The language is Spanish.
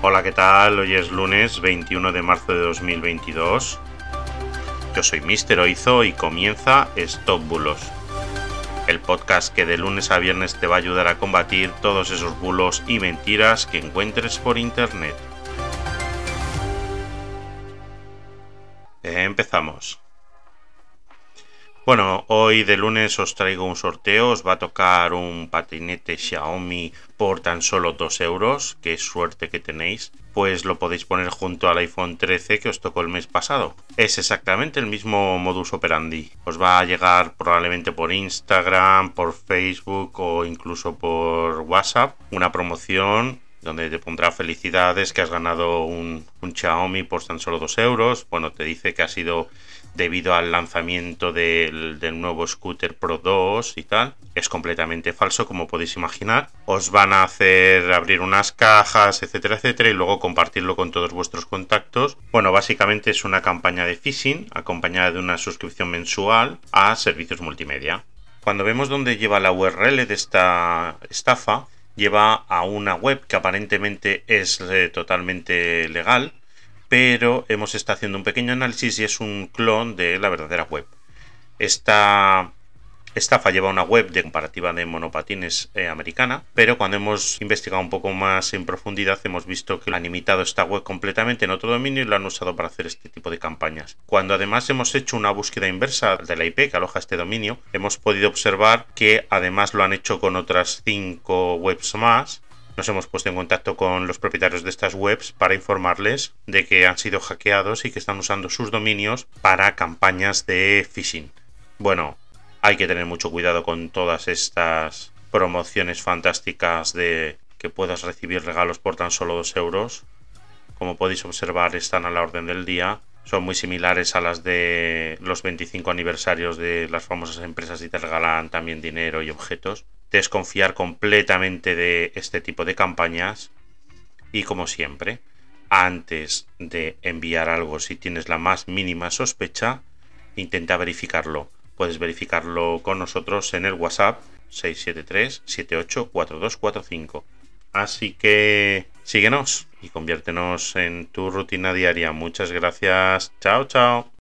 Hola, ¿qué tal? Hoy es lunes 21 de marzo de 2022. Yo soy Mister Oizo y comienza Stop Bulos, el podcast que de lunes a viernes te va a ayudar a combatir todos esos bulos y mentiras que encuentres por internet. Empezamos. Bueno, hoy de lunes os traigo un sorteo, os va a tocar un patinete Xiaomi por tan solo 2 euros, qué suerte que tenéis, pues lo podéis poner junto al iPhone 13 que os tocó el mes pasado. Es exactamente el mismo modus operandi, os va a llegar probablemente por Instagram, por Facebook o incluso por WhatsApp una promoción donde te pondrá felicidades que has ganado un, un Xiaomi por tan solo 2 euros. Bueno, te dice que ha sido debido al lanzamiento del, nuevo scooter Pro 2 y tal. Es completamente falso, como podéis imaginar. Os van a hacer abrir unas cajas, etcétera, etcétera, y luego compartirlo con todos vuestros contactos. Bueno, básicamente es una campaña de phishing acompañada de una suscripción mensual a servicios multimedia. Cuando vemos dónde lleva la URL de esta estafa, lleva a una web que aparentemente es eh, totalmente legal, pero hemos estado haciendo un pequeño análisis y es un clon de la verdadera web. Esta estafa lleva una web de comparativa de monopatines eh, americana, pero cuando hemos investigado un poco más en profundidad hemos visto que han imitado esta web completamente en otro dominio y lo han usado para hacer este tipo de campañas. Cuando además hemos hecho una búsqueda inversa de la IP que aloja este dominio, hemos podido observar que además lo han hecho con otras 5 webs más nos hemos puesto en contacto con los propietarios de estas webs para informarles de que han sido hackeados y que están usando sus dominios para campañas de phishing. Bueno, hay que tener mucho cuidado con todas estas promociones fantásticas de que puedas recibir regalos por tan solo 2 euros. Como podéis observar, están a la orden del día. Son muy similares a las de los 25 aniversarios de las famosas empresas y te regalan también dinero y objetos desconfiar completamente de este tipo de campañas y como siempre, antes de enviar algo si tienes la más mínima sospecha, intenta verificarlo. Puedes verificarlo con nosotros en el WhatsApp 673 784245. Así que síguenos y conviértenos en tu rutina diaria. Muchas gracias. Chao, chao.